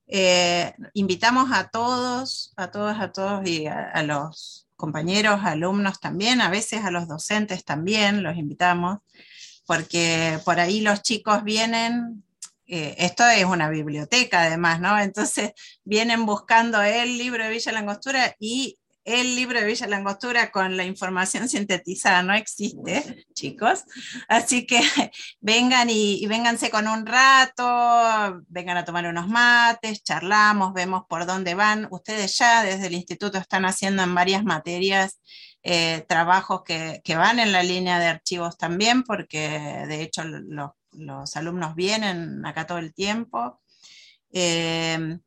Eh, invitamos a todos, a todos, a todos y a, los compañeros, alumnos también, a veces a los docentes también los invitamos, porque por ahí los chicos vienen eh, esto es una biblioteca además, ¿no? Entonces vienen buscando el libro de Villa Langostura y el libro de Villa Langostura con la información sintetizada no existe, chicos. Así que vengan y, y, vénganse con un rato, vengan a tomar unos mates, charlamos, vemos por dónde van. Ustedes ya desde el instituto están haciendo en varias materias eh, trabajos que, que, van en la línea de archivos también, porque de hecho los los alumnos vienen acá todo el tiempo. Eh,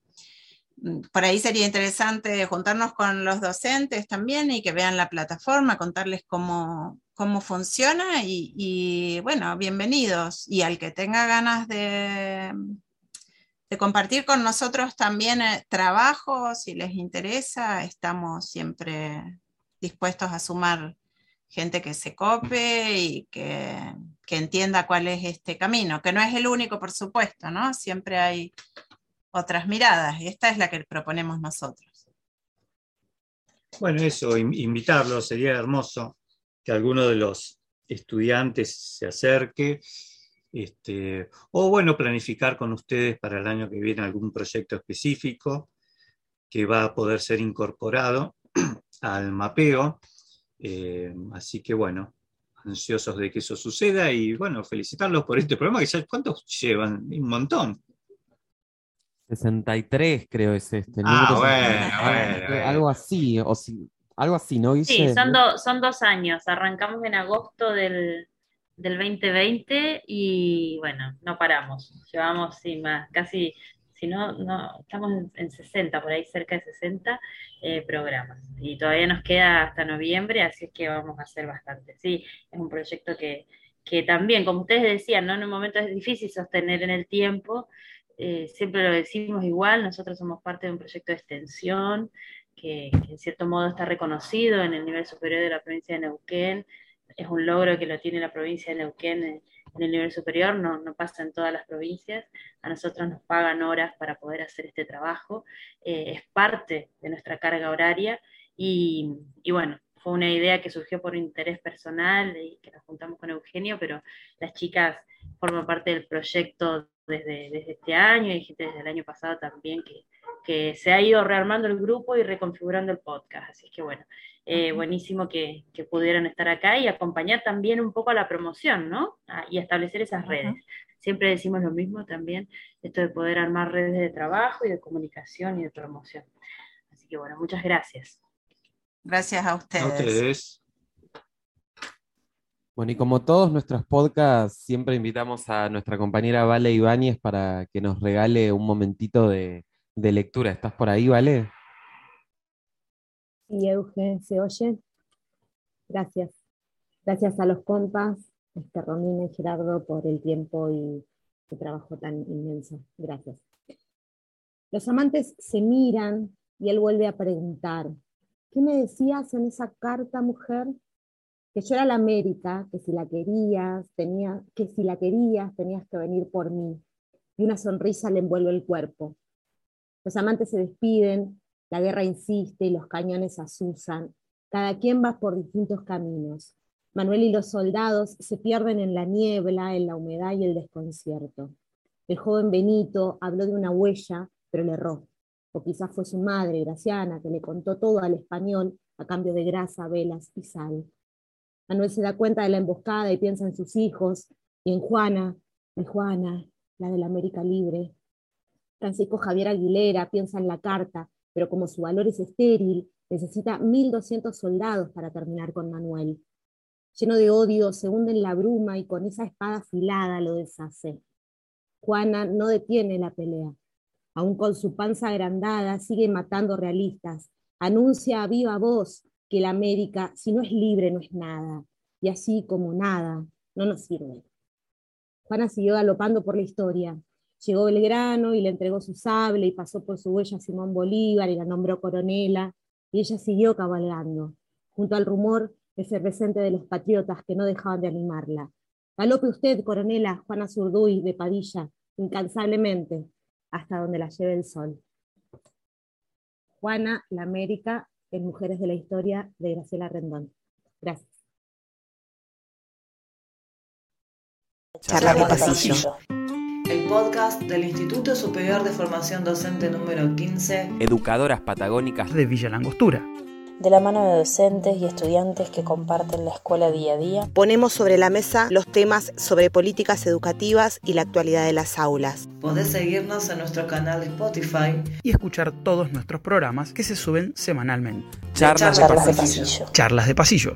por ahí sería interesante juntarnos con los docentes también y que vean la plataforma, contarles cómo, cómo funciona y, bueno, bienvenidos. Y al que tenga ganas de, de compartir con nosotros también eh, trabajo, si les interesa, estamos siempre dispuestos a sumar gente que se cope y que, que entienda cuál es este camino, que no es el único, por supuesto, ¿no? Siempre hay otras miradas y esta es la que proponemos nosotros. Bueno, eso, invitarlo, sería hermoso que alguno de los estudiantes se acerque, este, o bueno, planificar con ustedes para el año que viene algún proyecto específico que va a poder ser incorporado al mapeo. Eh, así que bueno, ansiosos de que eso suceda y bueno, felicitarlos por este programa que ya, ¿cuántos llevan? Un montón. 63 creo es este. Ah, bueno, bueno, Algo así, o si, algo así, ¿no? Sí, son, son dos años. Arrancamos en agosto del, del 2020 y bueno, no paramos. Llevamos sí, más, casi, si no, no, estamos en 60, por ahí cerca de 60 eh, programas. Y todavía nos queda hasta noviembre, así es que vamos a hacer bastante. Sí, es un proyecto que, que también, como ustedes decían, ¿no? en un momento es difícil sostener en el tiempo, eh, siempre lo decimos igual, nosotros somos parte de un proyecto de extensión que, en cierto modo está reconocido en el nivel superior de la provincia de Neuquén, es un logro que lo tiene la provincia de Neuquén en, el nivel superior, no, no, pasa en todas las provincias, a nosotros nos pagan horas para poder hacer este trabajo, eh, es parte de nuestra carga horaria y, y bueno, fue una idea que surgió por interés personal y que nos juntamos con Eugenio, pero las chicas forman parte del proyecto desde, este año y gente desde el año pasado también que, que, se ha ido rearmando el grupo y reconfigurando el podcast. Así que bueno, eh, buenísimo que, que, pudieran estar acá y acompañar también un poco a la promoción, ¿no? Y establecer esas redes. Siempre decimos lo mismo también, esto de poder armar redes de trabajo y de comunicación y de promoción. Así que bueno, muchas gracias. Gracias a ustedes. A ustedes. Bueno, y como todos nuestros podcasts, siempre invitamos a nuestra compañera Vale Ibáñez para que nos regale un momentito de, lectura. ¿Estás por ahí, Vale? Sí, Euge, ¿se oye? Gracias. Gracias a los compas, este, Romina y Gerardo, por el tiempo y el trabajo tan inmenso. Gracias. Los amantes se miran y él vuelve a preguntar, ¿qué me decías en esa carta, mujer? que yo era la América, que si la querías, tenía, que si la querías tenías que venir por mí. Y una sonrisa le envuelve el cuerpo. Los amantes se despiden, la guerra insiste y los cañones asusan. Cada quien va por distintos caminos. Manuel y los soldados se pierden en la niebla, en la humedad y el desconcierto. El joven Benito habló de una huella, pero le erró. O quizás fue su madre, Graciana, que le contó todo al español a cambio de grasa, velas y sal. Manuel se da cuenta de la emboscada y piensa en sus hijos y en Juana, en Juana, la de la América Libre. Francisco Javier Aguilera piensa en la carta, pero como su valor es estéril, necesita 1.200 soldados para terminar con Manuel. Lleno de odio, se hunde en la bruma y con esa espada afilada lo deshace. Juana no detiene la pelea. Aún con su panza agrandada, sigue matando realistas. Anuncia a viva voz que la América, si no es libre, no es nada, y así como nada, no nos sirve. Juana siguió galopando por la historia. Llegó Belgrano y le entregó su sable y pasó por su huella Simón Bolívar y la nombró coronela, y ella siguió cabalgando, junto al rumor efervescente de los patriotas que no dejaban de animarla. Galope usted, coronela Juana Zurduy de Padilla, incansablemente, hasta donde la lleve el sol. Juana, la América, en Mujeres de la Historia de Graciela Rendón. Gracias. Charla de pasillo. Podcast del Instituto Superior de Formación Docente número 15. Educadoras Patagónicas de Villa Langostura de la mano de docentes y estudiantes que comparten la escuela día a día. Ponemos sobre la mesa los temas sobre políticas educativas y la actualidad de las aulas. Podés seguirnos en nuestro canal de Spotify y escuchar todos nuestros programas que se suben semanalmente. Charlas, de, pasillo. Charlas de pasillo.